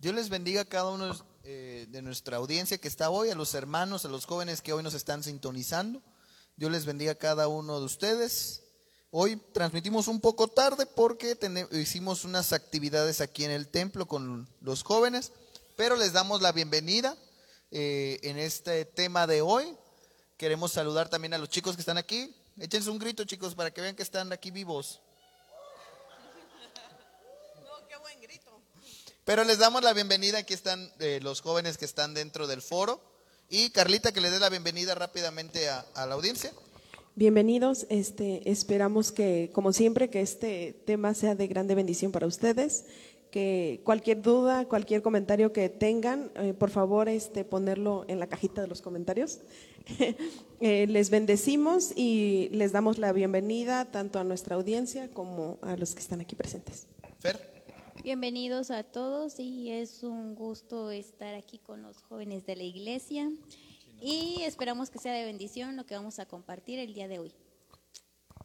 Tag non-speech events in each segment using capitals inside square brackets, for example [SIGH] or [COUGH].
Dios les bendiga a cada uno eh, de nuestra audiencia que está hoy, a los hermanos, a los jóvenes que hoy nos están sintonizando. Dios les bendiga a cada uno de ustedes. Hoy transmitimos un poco tarde porque hicimos unas actividades aquí en el templo con los jóvenes, pero les damos la bienvenida eh, en este tema de hoy. Queremos saludar también a los chicos que están aquí. Échense un grito, chicos, para que vean que están aquí vivos. Pero les damos la bienvenida. Aquí están eh, los jóvenes que están dentro del foro. Y Carlita, que le dé la bienvenida rápidamente a, la audiencia. Bienvenidos. Este, esperamos que, como siempre, que este tema sea de grande bendición para ustedes. Que cualquier duda, cualquier comentario que tengan, eh, por favor, este, ponerlo en la cajita de los comentarios. [LAUGHS] Eh, les bendecimos y les damos la bienvenida tanto a nuestra audiencia como a los que están aquí presentes. Fer. Bienvenidos a todos y es un gusto estar aquí con los jóvenes de la iglesia y esperamos que sea de bendición lo que vamos a compartir el día de hoy.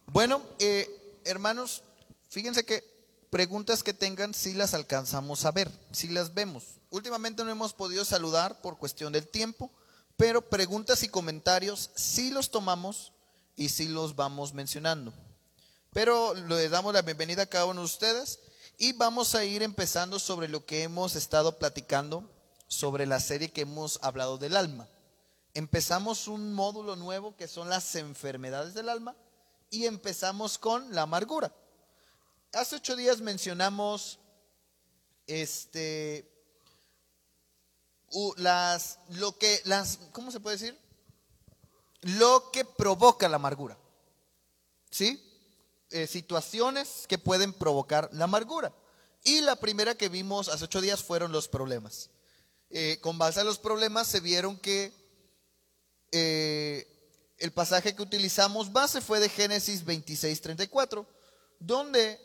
Bueno, eh, hermanos, fíjense que preguntas que tengan si las alcanzamos a ver, si las vemos. Últimamente no hemos podido saludar por cuestión del tiempo, pero preguntas y comentarios sí los tomamos y sí los vamos mencionando. Pero le damos la bienvenida a cada uno de ustedes y vamos a ir empezando sobre lo que hemos estado platicando, sobre la serie que hemos hablado del alma. Empezamos un módulo nuevo que son las enfermedades del alma y empezamos con la amargura. Hace ocho días mencionamos este las lo que las ¿cómo se puede decir? Lo que provoca la amargura. ¿Sí? Eh, situaciones que pueden provocar la amargura. Y la primera que vimos hace ocho días fueron los problemas. Eh, con base a los problemas se vieron que eh, el pasaje que utilizamos base fue de Génesis 26, 34, donde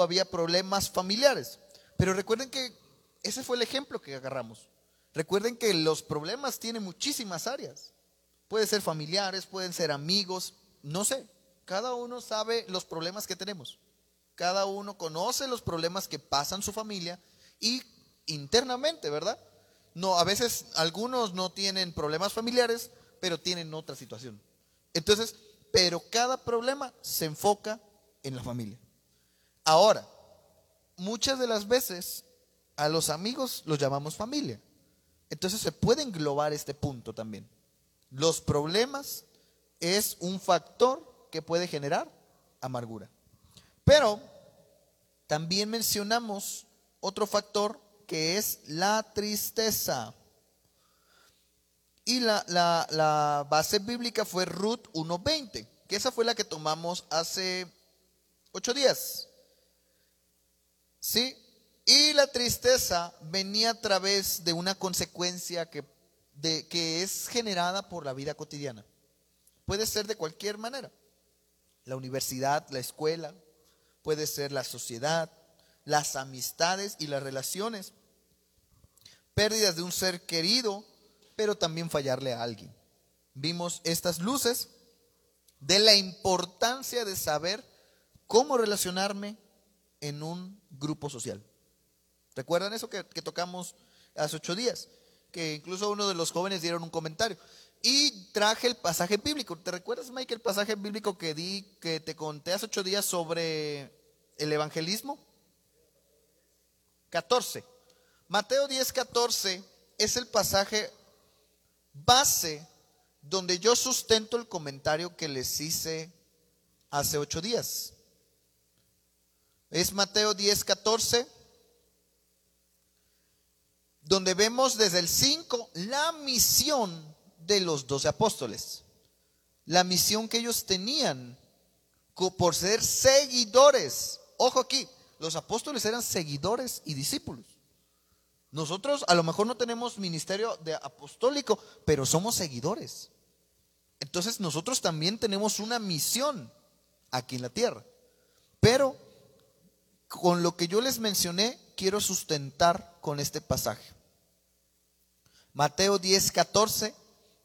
había problemas familiares. Pero recuerden que ese fue el ejemplo que agarramos. Recuerden que los problemas tienen muchísimas áreas. Pueden ser familiares, pueden ser amigos, no sé. Cada uno sabe los problemas que tenemos. Cada uno conoce los problemas que pasan su familia y internamente, ¿verdad? No, a veces algunos no tienen problemas familiares, pero tienen otra situación. Entonces, pero cada problema se enfoca en la familia. Ahora, muchas de las veces a los amigos los llamamos familia. Entonces se puede englobar este punto también. Los problemas es un factor que puede generar amargura. Pero también mencionamos otro factor que es la tristeza. Y la, la base bíblica fue Ruth 1.20, que esa fue la que tomamos hace ocho días. ¿Sí? Y la tristeza venía a través de una consecuencia que, de, que es generada por la vida cotidiana. Puede ser de cualquier manera la universidad, la escuela, puede ser la sociedad, las amistades y las relaciones, pérdidas de un ser querido, pero también fallarle a alguien. Vimos estas luces de la importancia de saber cómo relacionarme en un grupo social. ¿Recuerdan eso que, que tocamos hace ocho días? Que incluso uno de los jóvenes dieron un comentario. Y traje el pasaje bíblico. ¿Te recuerdas, Mike, el pasaje bíblico que di, que te conté hace ocho días sobre el evangelismo? 14. Mateo 10, 14 es el pasaje base donde yo sustento el comentario que les hice hace ocho días. Es Mateo 10, 14, donde vemos desde el 5 la misión de los doce apóstoles. La misión que ellos tenían por ser seguidores. Ojo aquí, los apóstoles eran seguidores y discípulos. Nosotros a lo mejor no tenemos ministerio de apostólico, pero somos seguidores. Entonces nosotros también tenemos una misión aquí en la tierra. Pero con lo que yo les mencioné, quiero sustentar con este pasaje. Mateo 10, 14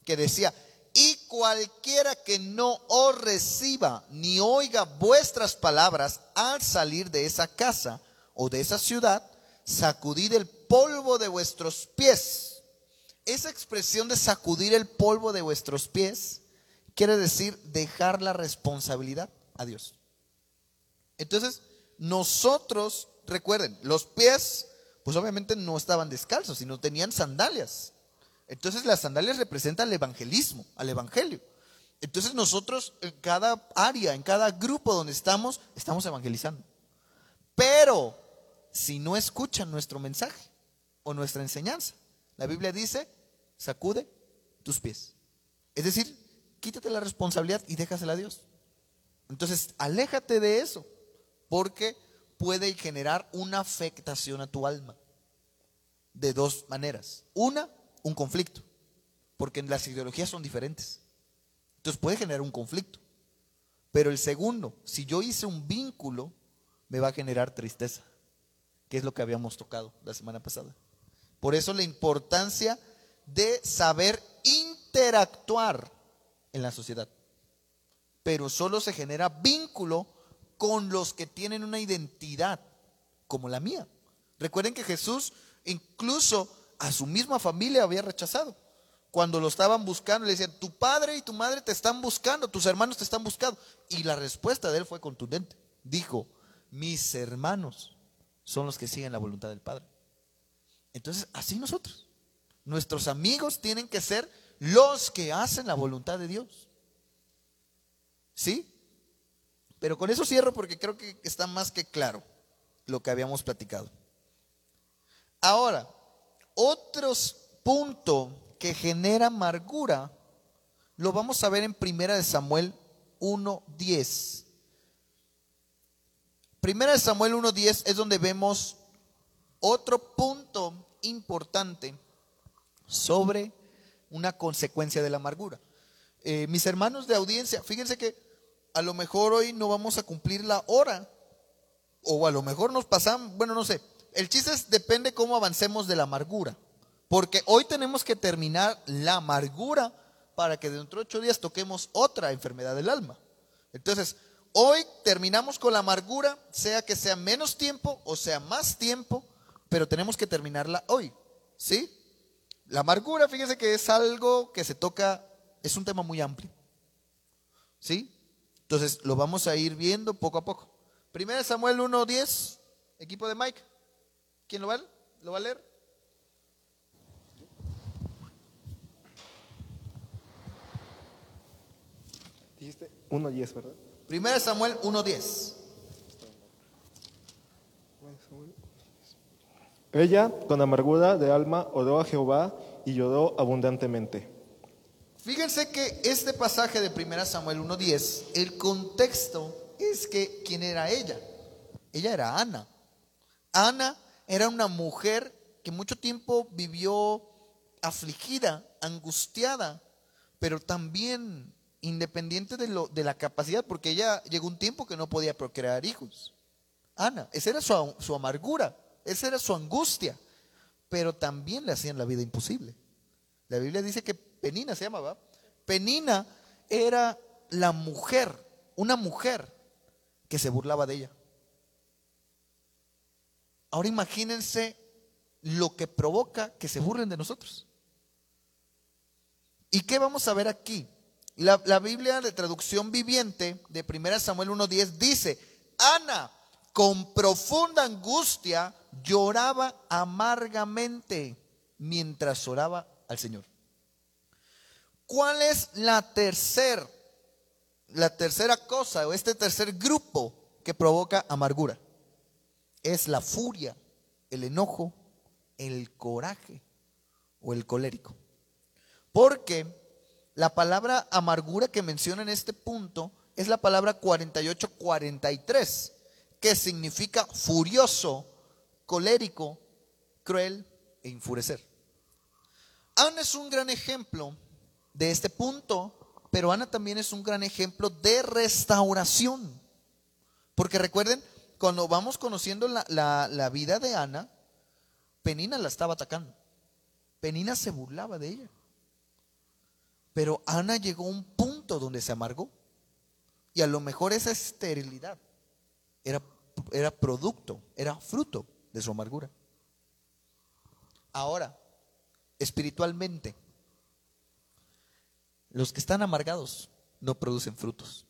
que decía, y cualquiera que no os reciba ni oiga vuestras palabras al salir de esa casa o de esa ciudad, sacudid el polvo de vuestros pies. Esa expresión de sacudir el polvo de vuestros pies quiere decir dejar la responsabilidad a Dios. Entonces, nosotros, recuerden, los pies, pues obviamente no estaban descalzos, sino tenían sandalias. Entonces las sandalias representan el evangelismo, al evangelio. Entonces nosotros en cada área, en cada grupo donde estamos, estamos evangelizando. Pero si no escuchan nuestro mensaje o nuestra enseñanza, la Biblia dice, sacude tus pies. Es decir, quítate la responsabilidad y déjasela a Dios. Entonces, aléjate de eso, porque puede generar una afectación a tu alma de dos maneras. Una, un conflicto, porque las ideologías son diferentes. Entonces puede generar un conflicto. Pero el segundo, si yo hice un vínculo, me va a generar tristeza, que es lo que habíamos tocado la semana pasada. Por eso la importancia de saber interactuar en la sociedad. Pero solo se genera vínculo con los que tienen una identidad como la mía. Recuerden que Jesús incluso a su misma familia había rechazado. Cuando lo estaban buscando, le decían, tu padre y tu madre te están buscando, tus hermanos te están buscando. Y la respuesta de él fue contundente. Dijo, mis hermanos son los que siguen la voluntad del Padre. Entonces, así nosotros. Nuestros amigos tienen que ser los que hacen la voluntad de Dios. ¿Sí? Pero con eso cierro porque creo que está más que claro lo que habíamos platicado. Ahora, otros puntos que genera amargura lo vamos a ver en Primera de Samuel 1.10. Primera de Samuel 1.10 es donde vemos otro punto importante sobre una consecuencia de la amargura. Eh, mis hermanos de audiencia, fíjense que a lo mejor hoy no vamos a cumplir la hora, o a lo mejor nos pasamos, bueno, no sé. El chiste es, depende cómo avancemos de la amargura. Porque hoy tenemos que terminar la amargura para que dentro de ocho días toquemos otra enfermedad del alma. Entonces, hoy terminamos con la amargura, sea que sea menos tiempo o sea más tiempo, pero tenemos que terminarla hoy. ¿Sí? La amargura, fíjese que es algo que se toca, es un tema muy amplio. ¿Sí? Entonces, lo vamos a ir viendo poco a poco. Primero Samuel 1.10, equipo de Mike. ¿Quién lo va, lo va a leer? Dijiste 1.10, ¿verdad? Primero Samuel 1.10. Ella, con amargura de alma, oró a Jehová y lloró abundantemente. Fíjense que este pasaje de 1 Samuel 1.10, el contexto es que, ¿quién era ella? Ella era Ana. Ana era una mujer que mucho tiempo vivió afligida, angustiada, pero también independiente de, lo, de la capacidad, porque ella llegó un tiempo que no podía procrear hijos. Ana, esa era su, su amargura, esa era su angustia, pero también le hacían la vida imposible. La Biblia dice que Penina se llamaba. Penina era la mujer, una mujer que se burlaba de ella. Ahora imagínense lo que provoca que se burlen de nosotros. ¿Y qué vamos a ver aquí? La, Biblia de traducción viviente de 1 Samuel 1.10 dice, Ana con profunda angustia lloraba amargamente mientras oraba al Señor. ¿Cuál es la tercera, la tercera cosa o este tercer grupo que provoca amargura? Es la furia, el enojo, el coraje o el colérico. Porque la palabra amargura que menciona en este punto es la palabra 48-43, que significa furioso, colérico, cruel e enfurecer. Ana es un gran ejemplo de este punto, pero Ana también es un gran ejemplo de restauración. Porque recuerden, cuando vamos conociendo la, la vida de Ana, Penina la estaba atacando. Penina se burlaba de ella. Pero Ana llegó a un punto donde se amargó. Y a lo mejor esa esterilidad era, era producto, era fruto de su amargura. Ahora, espiritualmente, los que están amargados no producen frutos,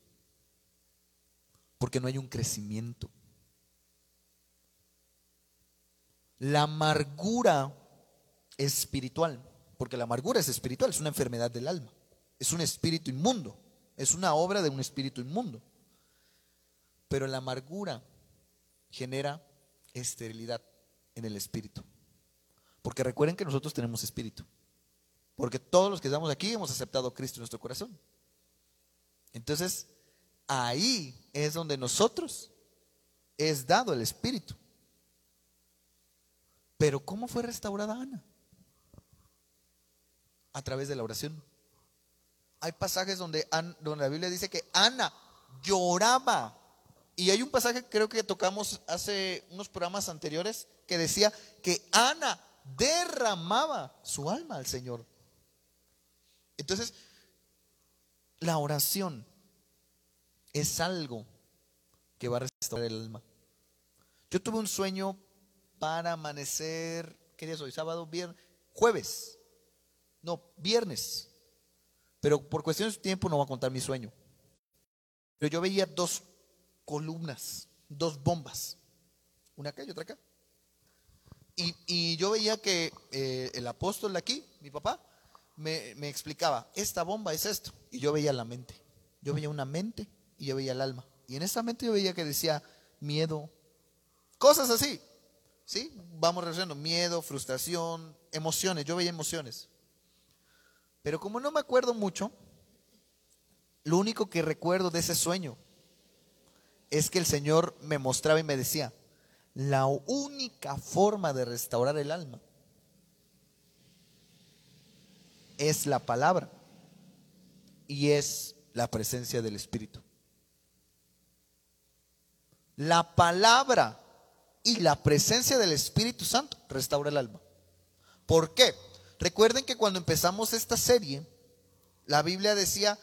porque no hay un crecimiento. La amargura espiritual, porque la amargura es espiritual, es una enfermedad del alma, es un espíritu inmundo, es una obra de un espíritu inmundo. Pero la amargura genera esterilidad en el espíritu. Porque recuerden que nosotros tenemos espíritu. Porque todos los que estamos aquí hemos aceptado a Cristo en nuestro corazón. Entonces, ahí es donde nosotros es dado el espíritu. Pero ¿cómo fue restaurada Ana? A través de la oración. Hay pasajes donde, la Biblia dice que Ana lloraba. Y hay un pasaje creo que tocamos hace unos programas anteriores que decía que Ana derramaba su alma al Señor. Entonces, la oración es algo que va a restaurar el alma. Yo tuve un sueño para amanecer, ¿qué día es hoy? Sábado, viernes, jueves. No, viernes. Pero por cuestiones de tiempo no voy a contar mi sueño. Pero yo veía dos columnas, dos bombas. Una acá y otra acá. Y, yo veía que eh, el apóstol aquí, mi papá, me, me, explicaba, esta bomba es esto. Y yo veía la mente. Yo veía una mente y yo veía el alma. Y en esa mente yo veía que decía miedo, cosas así. ¿Sí? Vamos relacionando miedo, frustración, emociones. Yo veía emociones. Pero como no me acuerdo mucho, lo único que recuerdo de ese sueño es que el Señor me mostraba y me decía, la única forma de restaurar el alma es la palabra y es la presencia del Espíritu. La palabra y la presencia del Espíritu Santo restaura el alma. ¿Por qué? Recuerden que cuando empezamos esta serie, la Biblia decía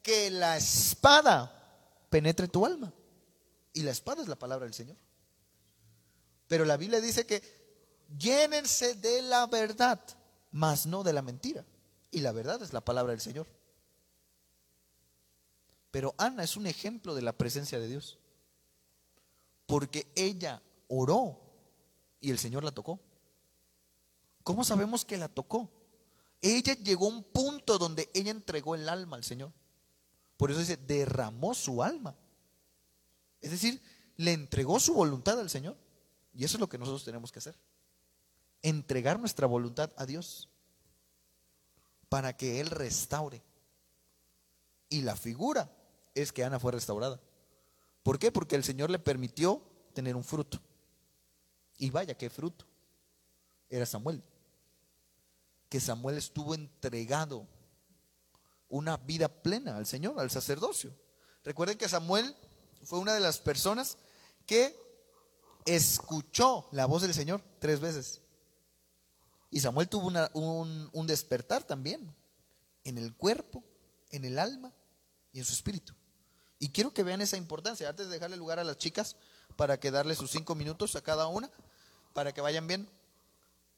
que la espada penetre tu alma. Y la espada es la palabra del Señor. Pero la Biblia dice que llénense de la verdad, mas no de la mentira. Y la verdad es la palabra del Señor. Pero Ana es un ejemplo de la presencia de Dios. Porque ella oró y el Señor la tocó. ¿Cómo sabemos que la tocó? Ella llegó a un punto donde ella entregó el alma al Señor. Por eso dice, derramó su alma. Es decir, le entregó su voluntad al Señor. Y eso es lo que nosotros tenemos que hacer. Entregar nuestra voluntad a Dios para que Él restaure. Y la figura es que Ana fue restaurada. ¿Por qué? Porque el Señor le permitió tener un fruto. Y vaya, qué fruto. Era Samuel. Que Samuel estuvo entregado una vida plena al Señor, al sacerdocio. Recuerden que Samuel fue una de las personas que escuchó la voz del Señor tres veces. Y Samuel tuvo un, un despertar también, en el cuerpo, en el alma y en su espíritu. Y quiero que vean esa importancia. Antes de dejarle lugar a las chicas para que darle sus cinco minutos a cada una, para que vayan bien,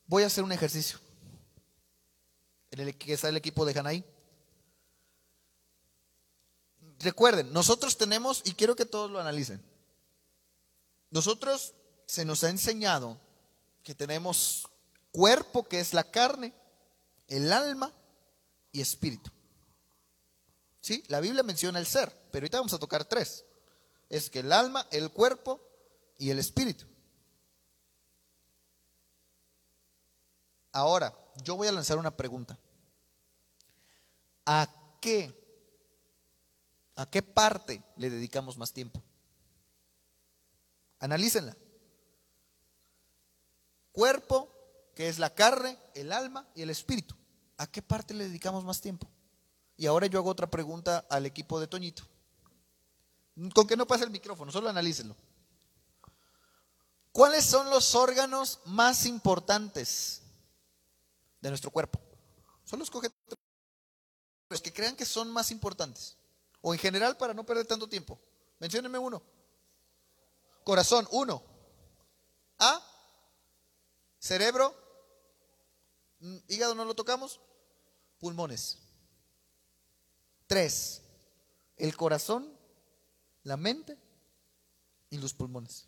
voy a hacer un ejercicio. En el que está el equipo de Hanay. Recuerden, nosotros tenemos, y quiero que todos lo analicen, nosotros se nos ha enseñado que tenemos cuerpo, que es la carne, el alma y espíritu. ¿Sí? La Biblia menciona el ser, pero ahorita vamos a tocar tres. Es que el alma, el cuerpo y el espíritu. Ahora, yo voy a lanzar una pregunta. ¿A qué ¿A qué parte le dedicamos más tiempo? Analícenla. Cuerpo, que es la carne, el alma y el espíritu. ¿A qué parte le dedicamos más tiempo? Y ahora yo hago otra pregunta al equipo de Toñito. Con que no pase el micrófono, solo analícenlo. ¿Cuáles son los órganos más importantes de nuestro cuerpo? Solo escoge los que crean que son más importantes. O en general para no perder tanto tiempo. Menciónenme uno. Corazón, uno. A. Cerebro. Mm, Hígado no lo tocamos. Pulmones. Tres. El corazón, la mente y los pulmones.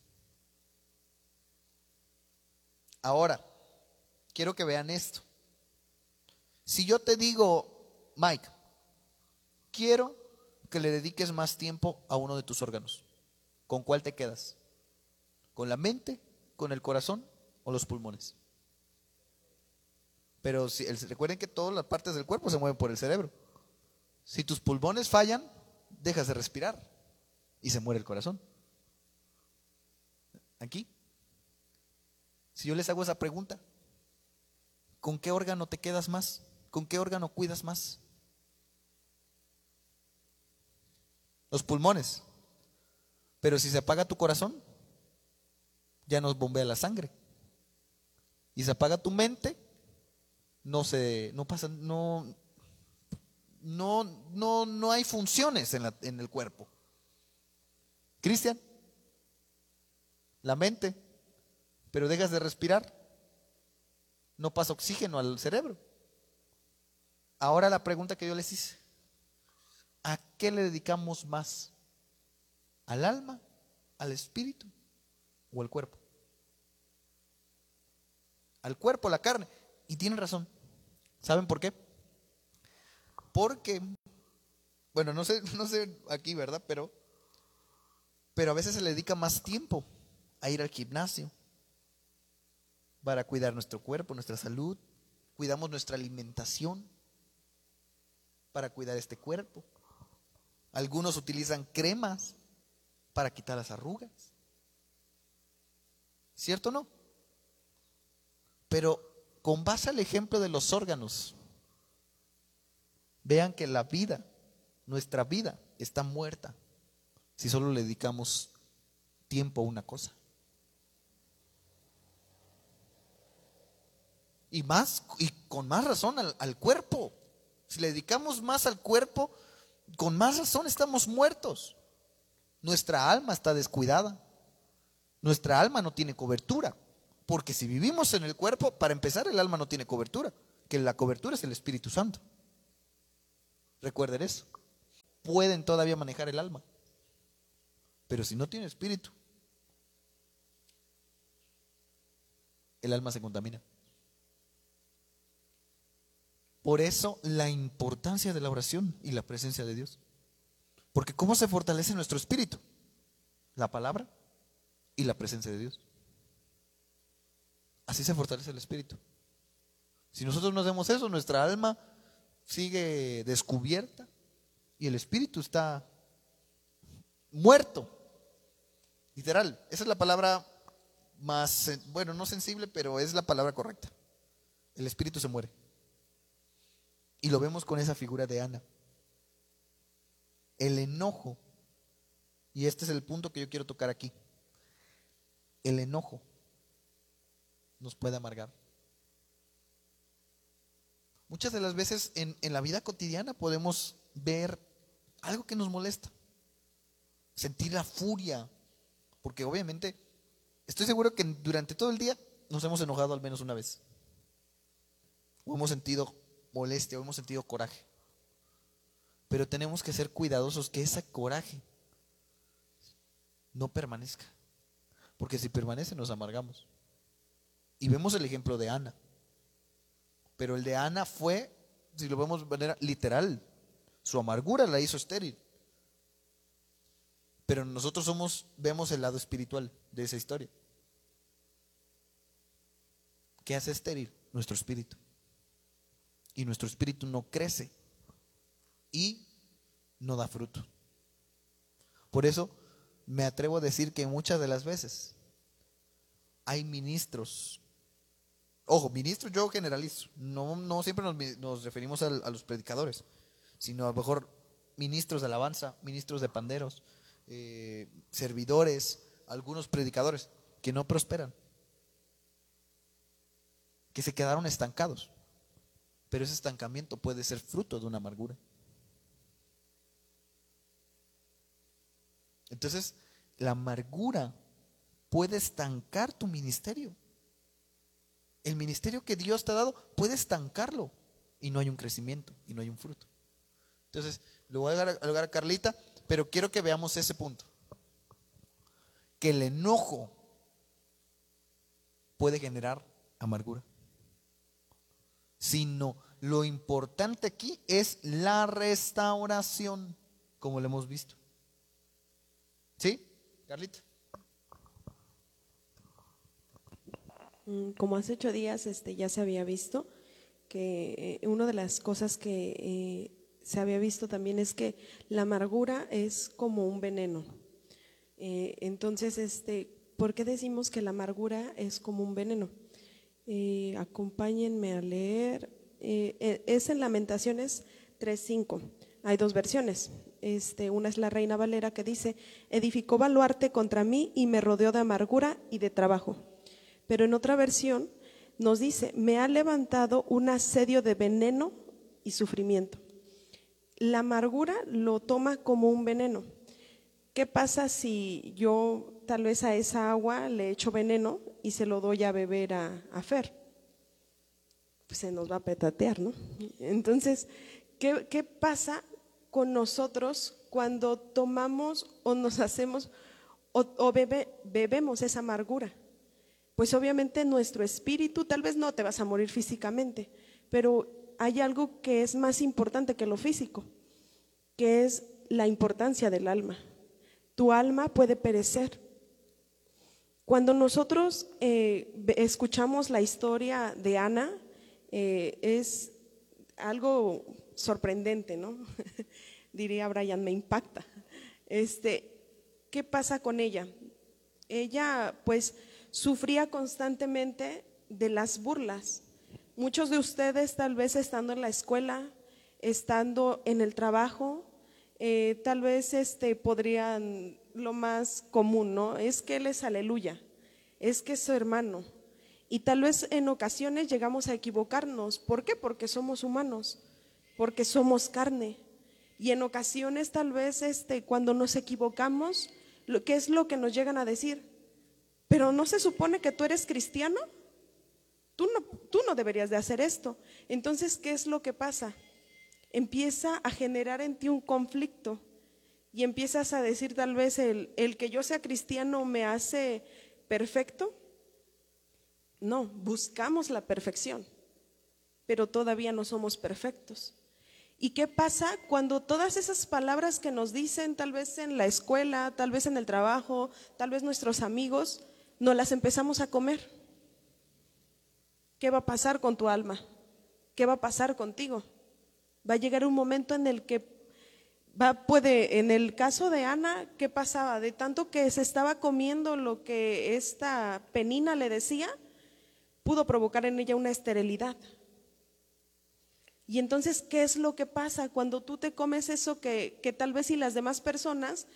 Ahora, quiero que vean esto. Si yo te digo, Mike, quiero que le dediques más tiempo a uno de tus órganos, ¿con cuál te quedas? ¿Con la mente, con el corazón o los pulmones? Pero recuerden que todas las partes del cuerpo se mueven por el cerebro. Si tus pulmones fallan, dejas de respirar y se muere el corazón. Aquí. Si yo les hago esa pregunta, ¿con qué órgano te quedas más? ¿Con qué órgano cuidas más? Los pulmones. Pero si se apaga tu corazón, ya nos bombea la sangre. Y se apaga tu mente, no se, no pasa, no, no, no, no hay funciones en, la- en el cuerpo. Cristian, la mente, pero dejas de respirar, no pasa oxígeno al cerebro. Ahora la pregunta que yo les hice, ¿a qué le dedicamos más? ¿Al alma, al espíritu o al cuerpo? Al cuerpo, la carne. Y tienen razón. ¿Saben por qué? Porque, bueno, no sé, no sé aquí, ¿verdad? Pero, pero a veces se le dedica más tiempo a ir al gimnasio para cuidar nuestro cuerpo, nuestra salud. Cuidamos nuestra alimentación para cuidar este cuerpo. Algunos utilizan cremas para quitar las arrugas. ¿Cierto o no? Pero con base al ejemplo de los órganos, vean que la vida, nuestra vida, está muerta si solo le dedicamos tiempo a una cosa. Y más, y con más razón al, al cuerpo. Si le dedicamos más al cuerpo, con más razón estamos muertos. Nuestra alma está descuidada. Nuestra alma no tiene cobertura. Porque si vivimos en el cuerpo, para empezar, el alma no tiene cobertura. Que la cobertura es el Espíritu Santo. Recuerden eso. Pueden todavía manejar el alma. Pero si no tiene espíritu, el alma se contamina. Por eso la importancia de la oración y la presencia de Dios. Porque ¿cómo se fortalece nuestro espíritu? La palabra y la presencia de Dios. Así se fortalece el espíritu. Si nosotros no hacemos eso, nuestra alma sigue descubierta y el espíritu está muerto. Literal, esa es la palabra más, bueno, no sensible, pero es la palabra correcta. El espíritu se muere. Y lo vemos con esa figura de Ana. El enojo, y este es el punto que yo quiero tocar aquí. El enojo nos puede amargar. Muchas de las veces en, en la vida cotidiana podemos ver algo que nos molesta, sentir la furia, porque obviamente estoy seguro que durante todo el día nos hemos enojado al menos una vez, o hemos sentido molestia, o hemos sentido coraje, pero tenemos que ser cuidadosos que ese coraje no permanezca, porque si permanece nos amargamos. Y vemos el ejemplo de Ana. Pero el de Ana fue, si lo vemos de manera literal, su amargura la hizo estéril. Pero nosotros somos, vemos el lado espiritual de esa historia. ¿Qué hace estéril? Nuestro espíritu. Y nuestro espíritu no crece y no da fruto. Por eso me atrevo a decir que muchas de las veces hay ministros Ojo, ministros yo generalizo. No, no siempre nos, referimos al- a, los predicadores, sino a lo mejor ministros de alabanza, ministros de panderos, eh, servidores, algunos predicadores que no prosperan, que se quedaron estancados. Pero ese estancamiento puede ser fruto de una amargura. Entonces, la amargura puede estancar tu ministerio. el ministerio que Dios te ha dado puede estancarlo y no hay un crecimiento y no hay un fruto. Entonces, lo voy a a, a Carlita, pero quiero que veamos ese punto. Que el enojo puede generar amargura. Sino lo importante aquí es la restauración, como lo hemos visto. ¿Sí, Carlita? Mm, como hace ocho días este, ya se había visto que eh, una de las cosas que eh, se había visto también es que la amargura es como un veneno. Eh, entonces, este, ¿por qué decimos que la amargura es como un veneno? Acompáñenme a leer. es en Lamentaciones 3.5. Hay dos versiones. Este, una es la Reina Valera que dice, edificó baluarte contra mí y me rodeó de amargura y de trabajo. Pero en otra versión nos dice, me ha levantado un asedio de veneno y sufrimiento. La amargura lo toma como un veneno. ¿Qué pasa si yo tal vez a esa agua le echo veneno y se lo doy a beber a, Fer? Pues se nos va a petatear, ¿no? Entonces, ¿qué, qué pasa con nosotros cuando tomamos o nos hacemos o, bebemos esa amargura? pues obviamente nuestro espíritu, tal vez no te vas a morir físicamente, pero hay algo que es más importante que lo físico, que es la importancia del alma. Tu alma puede perecer. Cuando nosotros eh, escuchamos la historia de Ana, eh, es algo sorprendente, ¿no? [LAUGHS] Diría Brian, me impacta. Este, ¿Qué pasa con ella? Ella, pues, sufría constantemente de las burlas. Muchos de ustedes tal vez estando en la escuela, estando en el trabajo, eh, tal vez este, podrían, lo más común, ¿no? Es que Él es aleluya, es que es su hermano. Y tal vez en ocasiones llegamos a equivocarnos. ¿Por qué? Porque somos humanos, porque somos carne. Y en ocasiones tal vez este, cuando nos equivocamos, ¿qué es lo que nos llegan a decir? pero no se supone que tú eres cristiano. Tú no, tú no deberías de hacer esto. Entonces, ¿qué es lo que pasa? Empieza a generar en ti un conflicto y empiezas a decir tal vez el, el que yo sea cristiano me hace perfecto. No, buscamos la perfección, pero todavía no somos perfectos. ¿Y qué pasa cuando todas esas palabras que nos dicen, tal vez en la escuela, tal vez en el trabajo, tal vez nuestros amigos, no las empezamos a comer. ¿Qué va a pasar con tu alma? ¿Qué va a pasar contigo? Va a llegar un momento en el que va, puede, en el caso de Ana, ¿qué pasaba? De tanto que se estaba comiendo lo que esta penina le decía, pudo provocar en ella una esterilidad. Y entonces, ¿qué es lo que pasa cuando tú te comes eso que, que tal vez si las demás personas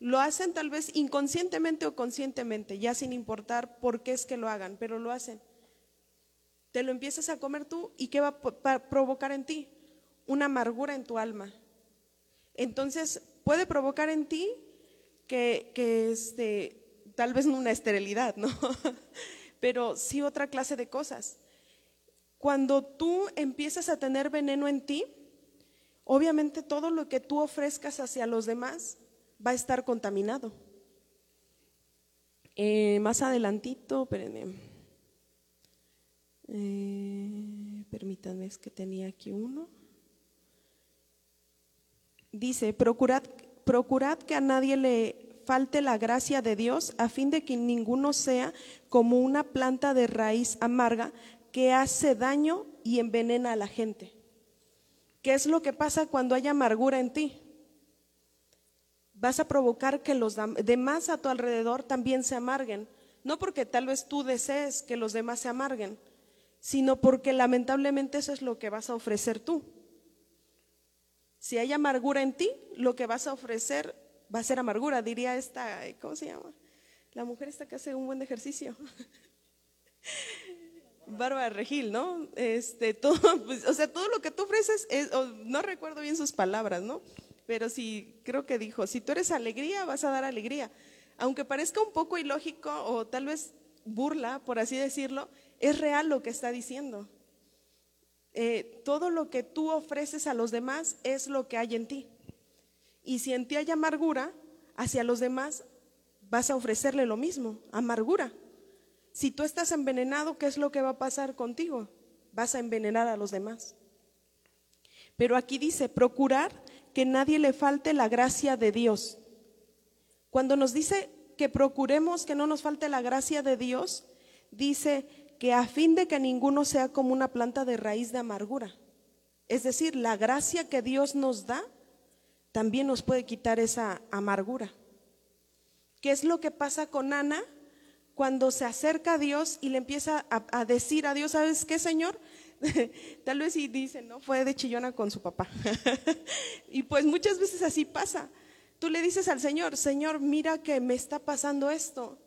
lo hacen tal vez inconscientemente o conscientemente, ya sin importar por qué es que lo hagan, pero lo hacen. Te lo empiezas a comer tú y ¿qué va a provocar en ti? Una amargura en tu alma. Entonces puede provocar en ti que, este, tal vez no una esterilidad, ¿no? [LAUGHS] pero sí otra clase de cosas. Cuando tú empiezas a tener veneno en ti, obviamente todo lo que tú ofrezcas hacia los demás va a estar contaminado. Eh, más adelantito, espérenme. Eh, permítanme, es que tenía aquí uno. Dice, procurad, procurad que a nadie le falte la gracia de Dios a fin de que ninguno sea como una planta de raíz amarga que hace daño y envenena a la gente. ¿Qué es lo que pasa cuando hay amargura en ti? vas a provocar que los demás a tu alrededor también se amarguen. No porque tal vez tú desees que los demás se amarguen, sino porque lamentablemente eso es lo que vas a ofrecer tú. Si hay amargura en ti, lo que vas a ofrecer va a ser amargura, diría esta, ¿cómo se llama? La mujer esta que hace un buen ejercicio. [LAUGHS] Bárbara Regil, ¿no? Este, todo, [LAUGHS] pues, o sea, todo lo que tú ofreces, es, no recuerdo bien sus palabras, ¿no? pero sí, creo que dijo, si tú eres alegría, vas a dar alegría. Aunque parezca un poco ilógico o tal vez burla, por así decirlo, es real lo que está diciendo. Eh, todo lo que tú ofreces a los demás es lo que hay en ti. Y si en ti hay amargura, hacia los demás vas a ofrecerle lo mismo, amargura. Si tú estás envenenado, ¿qué es lo que va a pasar contigo? Vas a envenenar a los demás. Pero aquí dice, procurar que nadie le falte la gracia de Dios. Cuando nos dice que procuremos que no nos falte la gracia de Dios, dice que a fin de que ninguno sea como una planta de raíz de amargura. Es decir, la gracia que Dios nos da también nos puede quitar esa amargura. ¿Qué es lo que pasa con Ana cuando se acerca a Dios y le empieza a, decir a Dios, ¿sabes qué, Señor? [LAUGHS] Tal vez y dice, no, fue de chillona con su papá. [LAUGHS] y pues muchas veces así pasa. Tú le dices al Señor, Señor, mira que me está pasando esto.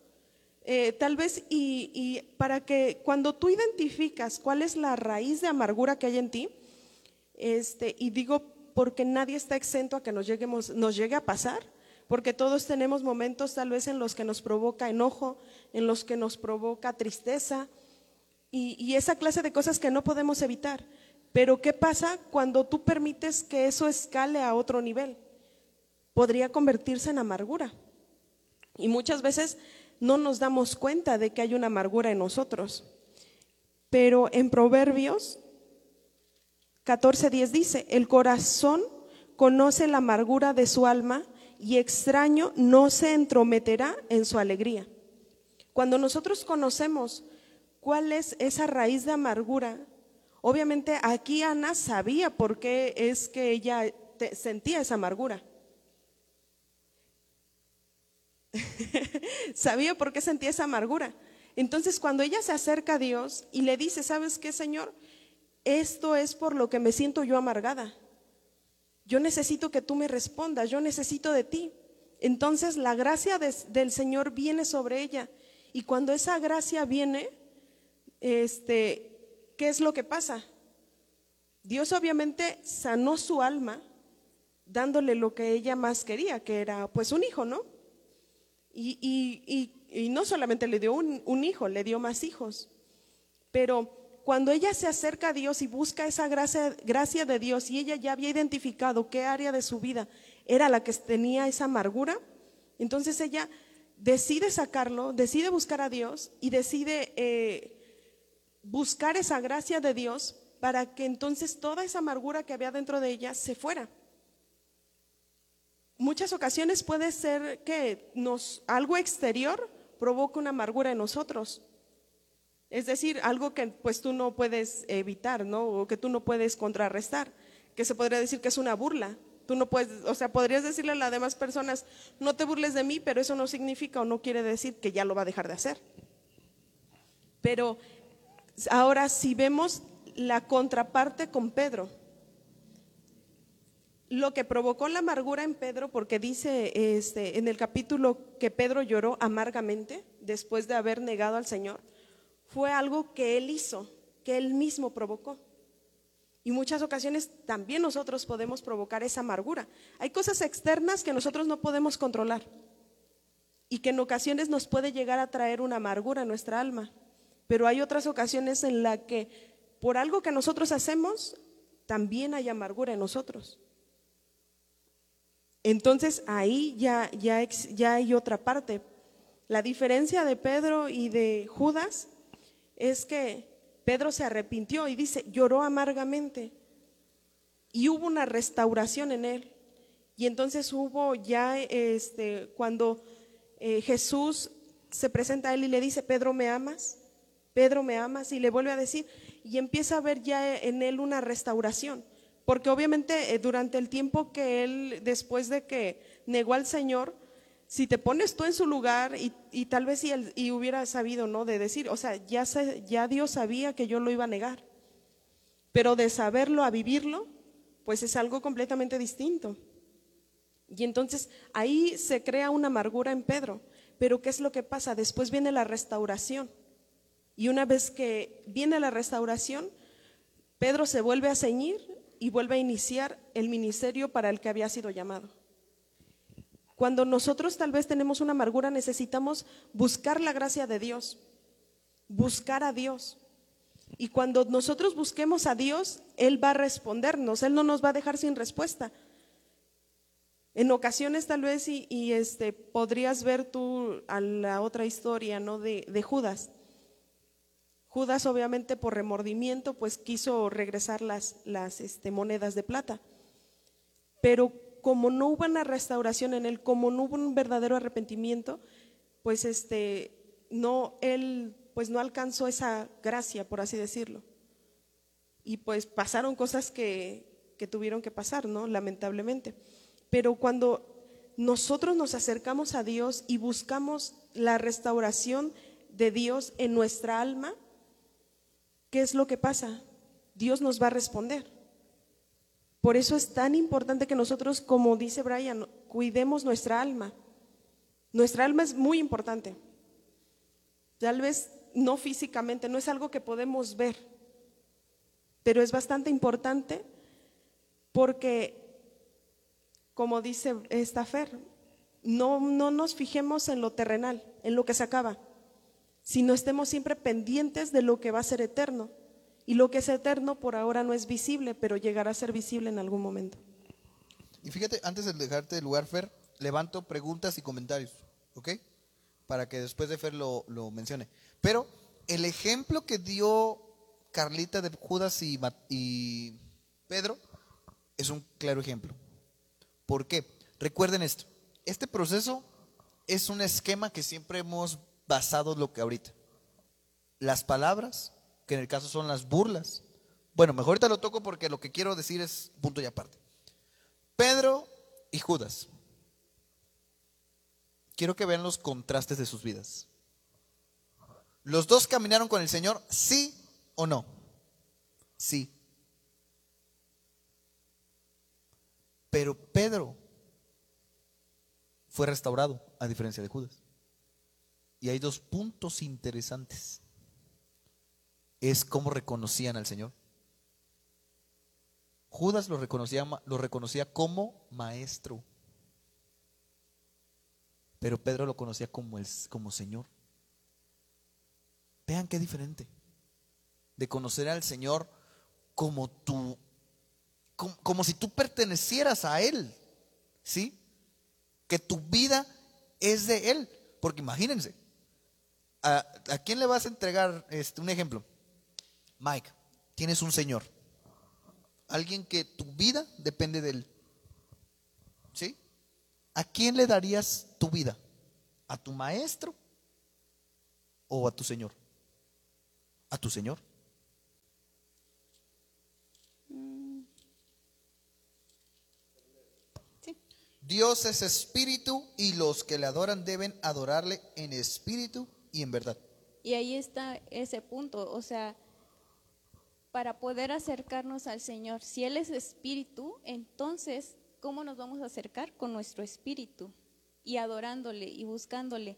Eh, tal vez y, para que cuando tú identificas cuál es la raíz de amargura que hay en ti, este, y digo porque nadie está exento a que nos, lleguemos, nos llegue a pasar, porque todos tenemos momentos tal vez en los que nos provoca enojo, en los que nos provoca tristeza y, y esa clase de cosas que no podemos evitar. Pero ¿qué pasa cuando tú permites que eso escale a otro nivel? Podría convertirse en amargura. Y muchas veces no nos damos cuenta de que hay una amargura en nosotros. Pero en Proverbios 14:10 dice, el corazón conoce la amargura de su alma y extraño no se entrometerá en su alegría. Cuando nosotros conocemos cuál es esa raíz de amargura, obviamente aquí Ana sabía por qué es que ella sentía esa amargura. [LAUGHS] sabía por qué sentía esa amargura. Entonces cuando ella se acerca a Dios y le dice, ¿sabes qué, Señor? Esto es por lo que me siento yo amargada. Yo necesito que tú me respondas, yo necesito de ti. Entonces la gracia del Señor viene sobre ella. Y cuando esa gracia viene, este, ¿qué es lo que pasa? Dios obviamente sanó su alma dándole lo que ella más quería, que era pues un hijo, ¿no? Y, no solamente le dio un, hijo, le dio más hijos. Pero cuando ella se acerca a Dios y busca esa gracia, gracia de Dios y ella ya había identificado qué área de su vida era la que tenía esa amargura, entonces ella decide sacarlo, decide buscar a Dios y decide eh, buscar esa gracia de Dios para que entonces toda esa amargura que había dentro de ella se fuera. Muchas ocasiones puede ser que algo exterior provoque una amargura en nosotros. Es decir, algo que pues tú no puedes evitar, ¿no? O que tú no puedes contrarrestar, que se podría decir que es una burla. Tú no puedes, o sea, podrías decirle a las demás personas, no te burles de mí, pero eso no significa o no quiere decir que ya lo va a dejar de hacer. Pero ahora si vemos la contraparte con Pedro, lo que provocó la amargura en Pedro, porque dice este, en el capítulo que Pedro lloró amargamente después de haber negado al Señor, fue algo que Él hizo, que Él mismo provocó. Y muchas ocasiones también nosotros podemos provocar esa amargura. Hay cosas externas que nosotros no podemos controlar y que en ocasiones nos puede llegar a traer una amargura en nuestra alma. Pero hay otras ocasiones en las que por algo que nosotros hacemos, también hay amargura en nosotros. Entonces ahí ya, ya, ya hay otra parte. La diferencia de Pedro y de Judas es que Pedro se arrepintió y dice, lloró amargamente. Y hubo una restauración en él. Y entonces hubo ya, este, cuando eh, Jesús se presenta a él y le dice, Pedro, ¿me amas? Pedro, ¿me amas? Y le vuelve a decir, y empieza a ver ya en él una restauración. Porque obviamente eh, durante el tiempo que él, después de que negó al Señor, si te pones tú en su lugar y, tal vez si él, y hubiera sabido, ¿no? De decir, o sea, ya, ya Dios sabía que yo lo iba a negar. Pero de saberlo a vivirlo, pues es algo completamente distinto. Y entonces ahí se crea una amargura en Pedro. Pero ¿qué es lo que pasa? Después viene la restauración. Y una vez que viene la restauración, Pedro se vuelve a ceñir y vuelve a iniciar el ministerio para el que había sido llamado. Cuando nosotros tal vez tenemos una amargura, necesitamos buscar la gracia de Dios, buscar a Dios, Y cuando nosotros busquemos a Dios, Él va a respondernos, Él no nos va a dejar sin respuesta. En ocasiones tal vez y, este podrías ver tú a la otra historia, ¿no? De, de, Judas. Judas obviamente por remordimiento pues quiso regresar las, este, monedas de plata. Pero como no hubo una restauración en él, como no hubo un verdadero arrepentimiento, pues este no él pues no alcanzó esa gracia, por así decirlo. Y pues pasaron cosas que, que tuvieron que pasar, ¿no? Lamentablemente. Pero cuando nosotros nos acercamos a Dios y buscamos la restauración de Dios en nuestra alma, ¿qué es lo que pasa? Dios nos va a responder. Por eso es tan importante que nosotros, como dice Brian, cuidemos nuestra alma. Nuestra alma es muy importante. Tal vez no físicamente, no es algo que podemos ver, pero es bastante importante porque como dice esta Fer, no, no nos fijemos en lo terrenal, en lo que se acaba, sino estemos siempre pendientes de lo que va a ser eterno. Y lo que es eterno por ahora no es visible, pero llegará a ser visible en algún momento. Y fíjate, antes de dejarte el lugar, Fer, levanto preguntas y comentarios, ¿ok? Para que después de Fer lo, lo mencione. Pero el ejemplo que dio Carlita de Judas y, y Pedro es un claro ejemplo. ¿Por qué? Recuerden esto. Este proceso es un esquema que siempre hemos basado lo que ahorita. Las palabras, que en el caso son las burlas. Bueno, mejor ahorita lo toco porque lo que quiero decir es punto y aparte. Pedro y Judas. Quiero que vean los contrastes de sus vidas. ¿Los dos caminaron con el Señor? ¿Sí o no? Sí. Pero Pedro fue restaurado, a diferencia de Judas. Y hay dos puntos interesantes. Es cómo reconocían al Señor. Judas lo reconocía, lo reconocía como maestro. Pero Pedro lo conocía como, el, como Señor. Vean qué diferente. De conocer al Señor como tu como, si tú pertenecieras a Él, ¿sí? Que tu vida es de Él. Porque imagínense, ¿a, a quién le vas a entregar este, un ejemplo? Mike, tienes un Señor. Alguien que tu vida depende de Él. ¿Sí? ¿A quién le darías tu vida? ¿A tu maestro o a tu Señor? A tu Señor. Dios es espíritu y los que le adoran deben adorarle en espíritu y en verdad. Y ahí está ese punto, o sea, para poder acercarnos al Señor, si Él es espíritu, entonces, ¿cómo nos vamos a acercar? Con nuestro espíritu y adorándole y buscándole.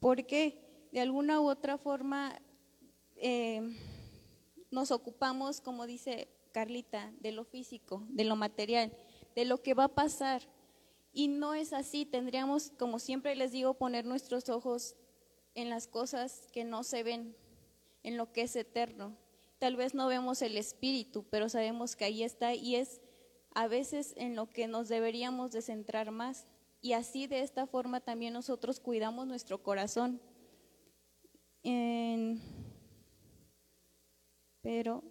Porque de alguna u otra forma eh, nos ocupamos, como dice Carlita, de lo físico, de lo material, de lo que va a pasar y no es así, tendríamos, como siempre les digo, poner nuestros ojos en las cosas que no se ven, en lo que es eterno. Tal vez no vemos el espíritu, pero sabemos que ahí está y es a veces en lo que nos deberíamos de centrar más. Y así de esta forma también nosotros cuidamos nuestro corazón. pero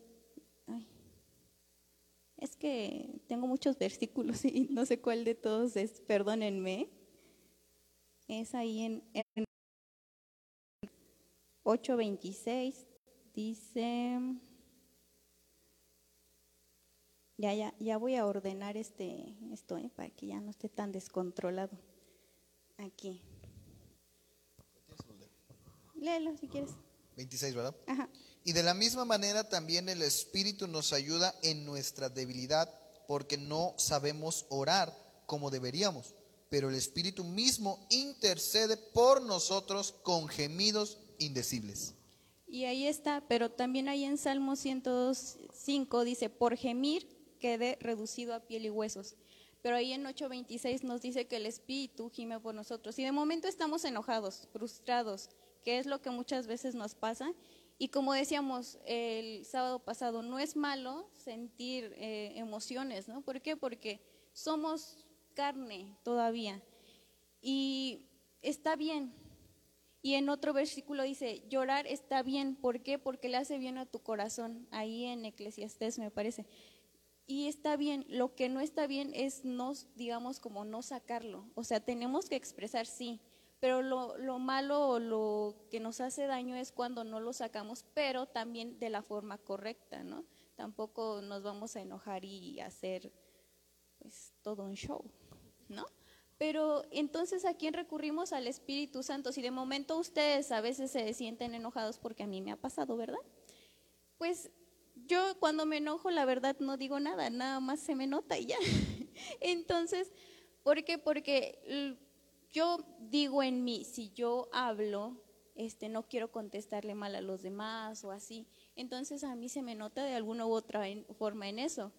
es que tengo muchos versículos [LAUGHS] y no sé cuál de todos es, perdónenme. Es ahí en, 8.26, dice, ya, ya, ya voy a ordenar este, esto ¿eh? para que ya no esté tan descontrolado. Aquí. Léelo si quieres. 26, ¿verdad? Ajá. Y de la misma manera también el Espíritu nos ayuda en nuestra debilidad porque no sabemos orar como deberíamos, pero el Espíritu mismo intercede por nosotros con gemidos indecibles. Y ahí está, pero también ahí en Salmo 105 dice, por gemir quede reducido a piel y huesos. Pero ahí en 8.26 nos dice que el Espíritu gime por nosotros. Y de momento estamos enojados, frustrados, que es lo que muchas veces nos pasa Y como decíamos el sábado pasado, no es malo sentir eh, emociones, ¿no? ¿Por qué? Porque somos carne todavía. Y está bien. Y en otro versículo dice, llorar está bien. ¿Por qué? Porque le hace bien a tu corazón. Ahí en Eclesiastés me parece. Y está bien. Lo que no está bien es no, digamos, como no sacarlo. O sea, tenemos que expresar sí. Pero lo, lo malo o lo que nos hace daño es cuando no lo sacamos, pero también de la forma correcta, ¿no? Tampoco nos vamos a enojar y hacer pues todo un show, ¿no? Pero entonces a quién recurrimos al Espíritu Santo. Si de momento ustedes a veces se sienten enojados porque a mí me ha pasado, ¿verdad? Pues yo cuando me enojo la verdad no digo nada, nada más se me nota y ya. [LAUGHS] Entonces, ¿por qué? Porque yo digo en mí, si yo hablo, este, no quiero contestarle mal a los demás o así. Entonces a mí se me nota de alguna u otra forma en eso.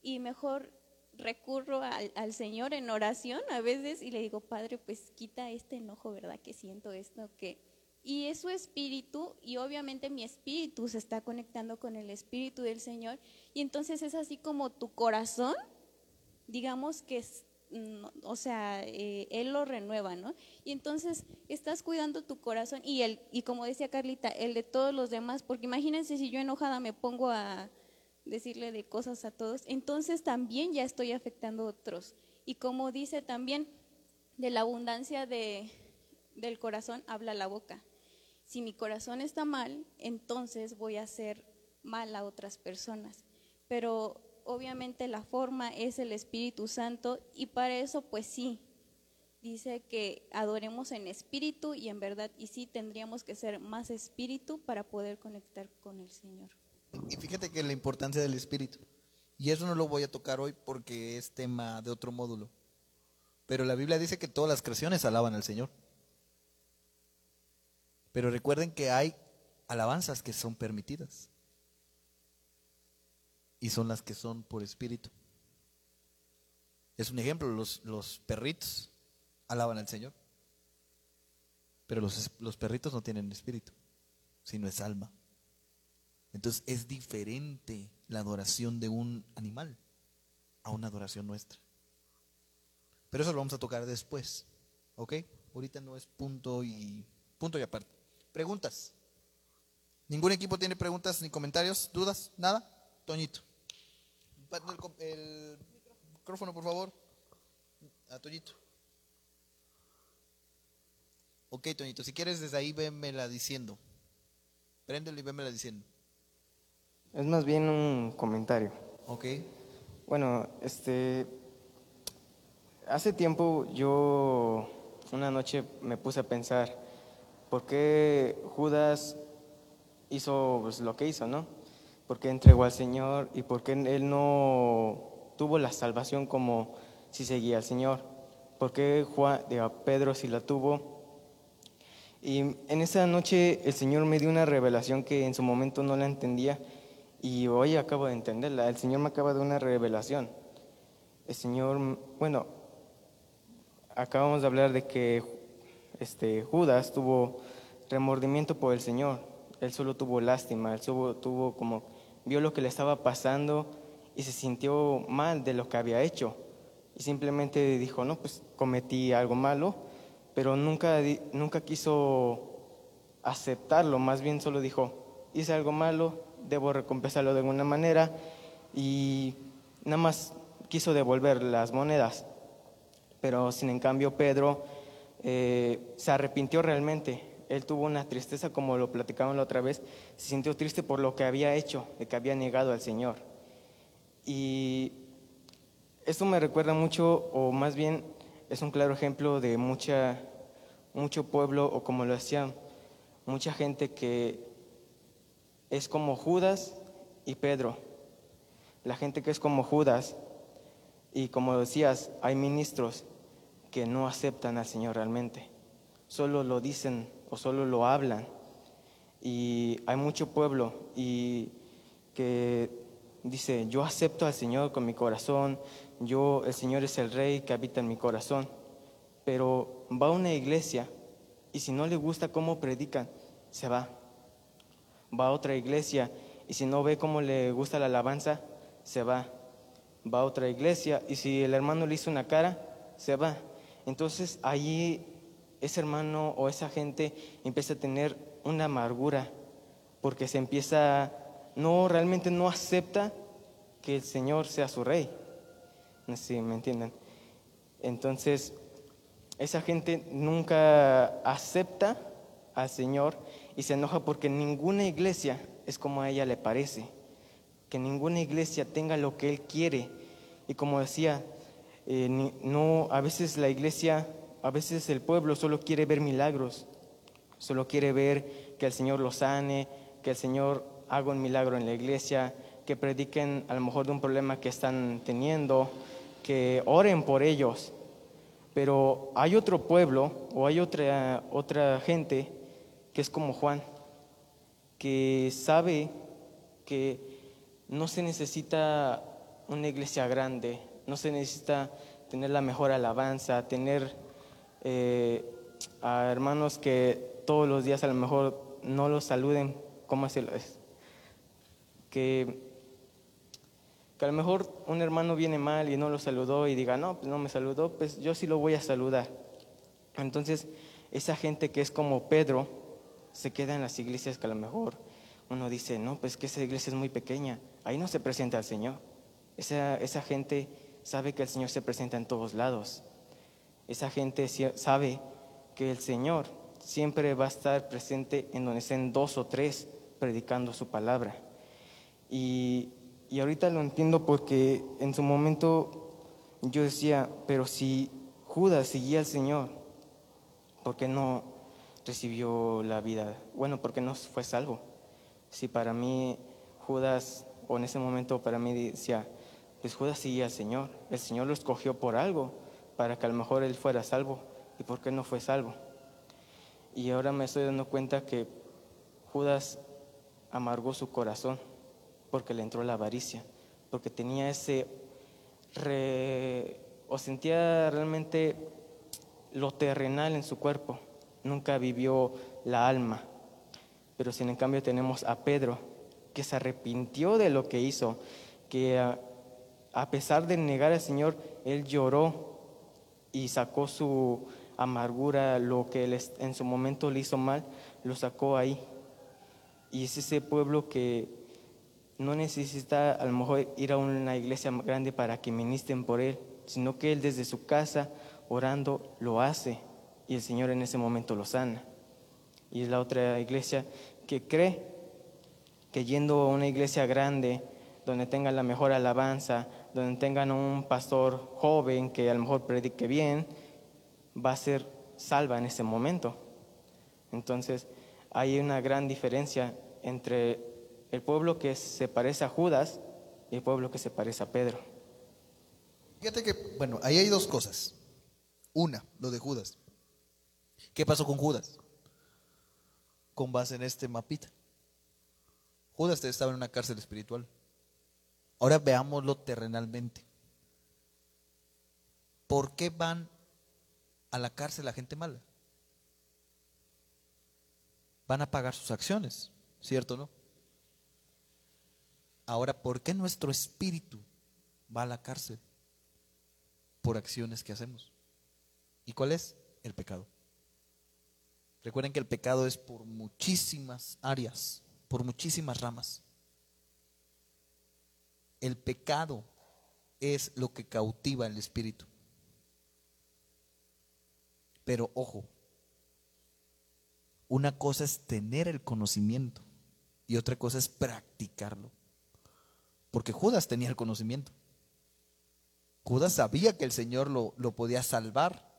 Y mejor recurro al, Señor en oración a veces y le digo, Padre, pues quita este enojo, ¿verdad? Que siento esto, que... Y es su espíritu y obviamente mi espíritu se está conectando con el espíritu del Señor y entonces es así como tu corazón, digamos que es, o sea, eh, Él lo renueva, ¿no? Y entonces estás cuidando tu corazón y, el, y como decía Carlita, el de todos los demás, porque imagínense si yo enojada me pongo a decirle de cosas a todos, entonces también ya estoy afectando a otros. Y como dice también, de la abundancia de, del corazón habla la boca. Si mi corazón está mal, entonces voy a hacer mal a otras personas. Pero obviamente la forma es el Espíritu Santo y para eso pues sí, dice que adoremos en espíritu y en verdad y sí tendríamos que ser más espíritu para poder conectar con el Señor. Y fíjate que la importancia del espíritu. Y eso no lo voy a tocar hoy porque es tema de otro módulo. Pero la Biblia dice que todas las creaciones alaban al Señor. Pero recuerden que hay alabanzas que son permitidas. Y son las que son por espíritu. Es un ejemplo, los, los perritos alaban al Señor. Pero los, los perritos no tienen espíritu, sino es alma. Entonces es diferente la adoración de un animal a una adoración nuestra. Pero eso lo vamos a tocar después. ¿Ok? Ahorita no es punto y punto y aparte. Preguntas. ¿Ningún equipo tiene preguntas ni comentarios? ¿Dudas? ¿Nada? Toñito. El, micrófono, por favor. A Toñito. Ok, Toñito. Si quieres desde ahí, vémela diciendo. Préndelo y vémela diciendo. Es más bien un comentario. Ok. Bueno, este. Hace tiempo yo, una noche me puse a pensar, ¿por qué Judas hizo pues, lo que hizo, no? ¿Por qué entregó al Señor y por qué él no tuvo la salvación como si seguía al Señor? ¿Por qué Juan, Pedro sí la tuvo? Y en esa noche el Señor me dio una revelación que en su momento no la entendía y hoy acabo de entenderla. El Señor me acaba de una revelación. El Señor, bueno, acabamos de hablar de que este, Judas tuvo remordimiento por el Señor. Él solo tuvo lástima, él solo tuvo como, vio lo que le estaba pasando y se sintió mal de lo que había hecho. Y simplemente dijo, no, pues cometí algo malo, pero nunca, nunca quiso aceptarlo, más bien solo dijo, hice algo malo, debo recompensarlo de alguna manera y nada más quiso devolver las monedas. Pero sin en cambio Pedro eh, se arrepintió realmente. Él tuvo una tristeza, como lo platicaban la otra vez, se sintió triste por lo que había hecho, de que había negado al Señor. Y esto me recuerda mucho, o más bien es un claro ejemplo de mucha, mucho pueblo, o como lo decían, mucha gente que es como Judas y Pedro. La gente que es como Judas, y como decías, hay ministros que no aceptan al Señor realmente, solo lo dicen o solo lo hablan. Y hay mucho pueblo y que dice, yo acepto al Señor con mi corazón, yo, el Señor es el rey que habita en mi corazón, pero va a una iglesia y si no le gusta cómo predican, se va va a otra iglesia y si no ve cómo le gusta la alabanza, se va. Va a otra iglesia y si el hermano le hizo una cara, se va. Entonces allí ese hermano o esa gente empieza a tener una amargura porque se empieza, no, realmente no acepta que el Señor sea su rey. No si me entienden. Entonces, esa gente nunca acepta al Señor y se enoja porque ninguna iglesia es como a ella le parece. Que ninguna iglesia tenga lo que Él quiere. Y como decía, eh, no, a veces la iglesia, a veces el pueblo solo quiere ver milagros, solo quiere ver que el Señor los sane, que el Señor haga un milagro en la iglesia, que prediquen a lo mejor de un problema que están teniendo, que oren por ellos. Pero hay otro pueblo o hay otra, otra gente que es como Juan, que sabe que no se necesita una iglesia grande, no se necesita tener la mejor alabanza, tener eh, a hermanos que todos los días a lo mejor no los saluden, ¿cómo hacerlo? Que, que a lo mejor un hermano viene mal y no lo saludó y diga, no, pues no me saludó, pues yo sí lo voy a saludar. Entonces, esa gente que es como Pedro, se queda en las iglesias que a lo mejor uno dice, no, pues que esa iglesia es muy pequeña, ahí no se presenta al Señor. Esa, esa gente sabe que el Señor se presenta en todos lados. Esa gente sabe que el Señor siempre va a estar presente en donde estén dos o tres predicando su palabra. Y, y ahorita lo entiendo porque en su momento yo decía, pero si Judas seguía al Señor, ¿por qué no recibió la vida? Bueno, porque no fue salvo. Si para mí Judas, o en ese momento para mí decía, pues Judas seguía al Señor, el Señor lo escogió por algo, para que a lo mejor él fuera salvo. ¿Y por qué no fue salvo? Y ahora me estoy dando cuenta que Judas amargó su corazón porque le entró la avaricia, porque tenía ese o sentía realmente lo terrenal en su cuerpo, nunca vivió la alma. Pero sin en cambio tenemos a Pedro, que se arrepintió de lo que hizo, que a, a pesar de negar al Señor, él lloró y sacó su amargura, lo que en su momento le hizo mal, lo sacó ahí. Y es ese pueblo que no necesita a lo mejor ir a una iglesia grande para que ministren por él, sino que él desde su casa, orando, lo hace y el Señor en ese momento lo sana. Y es la otra iglesia que cree que yendo a una iglesia grande, donde tengan la mejor alabanza, donde tengan un pastor joven que a lo mejor predique bien, va a ser salva en ese momento. Entonces, hay una gran diferencia entre el pueblo que se parece a Judas y el pueblo que se parece a Pedro. Fíjate que, bueno, ahí hay dos cosas. Una, lo de Judas. ¿Qué pasó con Judas? Con base en este mapita. Judas estaba en una cárcel espiritual. Ahora veámoslo terrenalmente. ¿Por qué van a la cárcel la gente mala. Van a pagar sus acciones, ¿cierto o no? Ahora, ¿por qué nuestro espíritu va a la cárcel? Por acciones que hacemos. ¿Y cuál es? El pecado. Recuerden que el pecado es por muchísimas áreas, por muchísimas ramas. El pecado es lo que cautiva el espíritu. Pero ojo, una cosa es tener el conocimiento y otra cosa es practicarlo. Porque Judas tenía el conocimiento. Judas sabía que el Señor lo, podía salvar,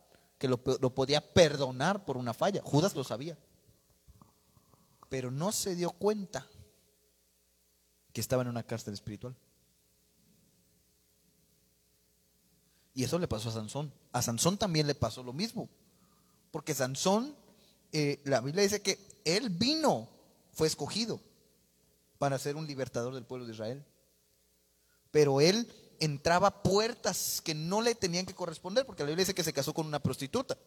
que lo, podía perdonar por una falla. Judas lo sabía. Pero no se dio cuenta que estaba en una cárcel espiritual. Y eso le pasó a Sansón. A Sansón también le pasó lo mismo. Porque Sansón, eh, la Biblia dice que él vino, fue escogido para ser un libertador del pueblo de Israel. Pero él entraba puertas que no le tenían que corresponder, porque la Biblia dice que se casó con una prostituta.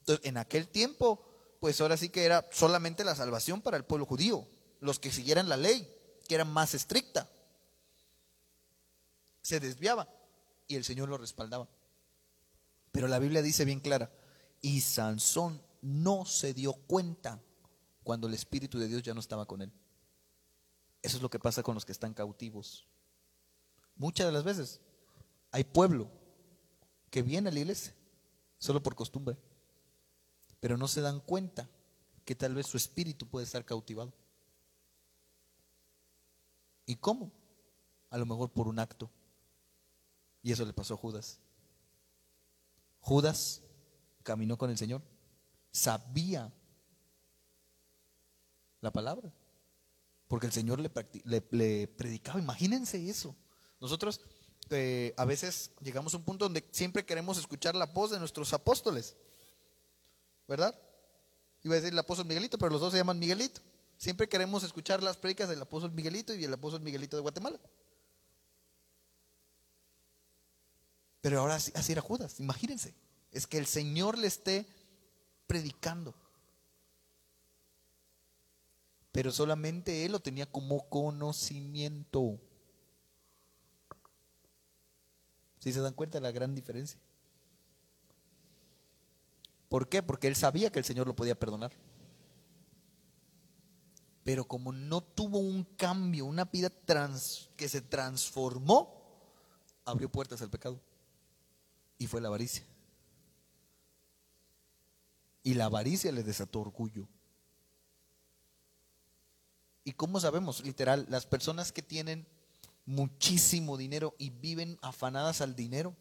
Entonces, en aquel tiempo, pues ahora sí que era solamente la salvación para el pueblo judío, los que siguieran la ley, que era más estricta. Se desviaba y el Señor lo respaldaba. Pero la Biblia dice bien clara, y Sansón no se dio cuenta cuando el Espíritu de Dios ya no estaba con él. Eso es lo que pasa con los que están cautivos. Muchas de las veces hay pueblo que viene a la iglesia solo por costumbre, pero no se dan cuenta que tal vez su espíritu puede estar cautivado. ¿Y cómo? A lo mejor por un acto. Y eso le pasó a Judas. Judas caminó con el Señor, sabía la palabra, porque el Señor le, le, predicaba. Imagínense eso. Nosotros eh, a veces llegamos a un punto donde siempre queremos escuchar la voz de nuestros apóstoles, ¿verdad? Iba a decir el apóstol Miguelito, pero los dos se llaman Miguelito. Siempre queremos escuchar las predicas del apóstol Miguelito y del apóstol Miguelito de Guatemala. Pero ahora así era Judas, imagínense. Es que el Señor le esté predicando. Pero solamente él lo tenía como conocimiento. ¿Sí se dan cuenta de la gran diferencia? ¿Por qué? Porque él sabía que el Señor lo podía perdonar. Pero como no tuvo un cambio, una vida que se transformó, abrió puertas al pecado. Y fue la avaricia. Y la avaricia le desató orgullo. ¿Y cómo sabemos? Literal, las personas que tienen muchísimo dinero y viven afanadas al dinero,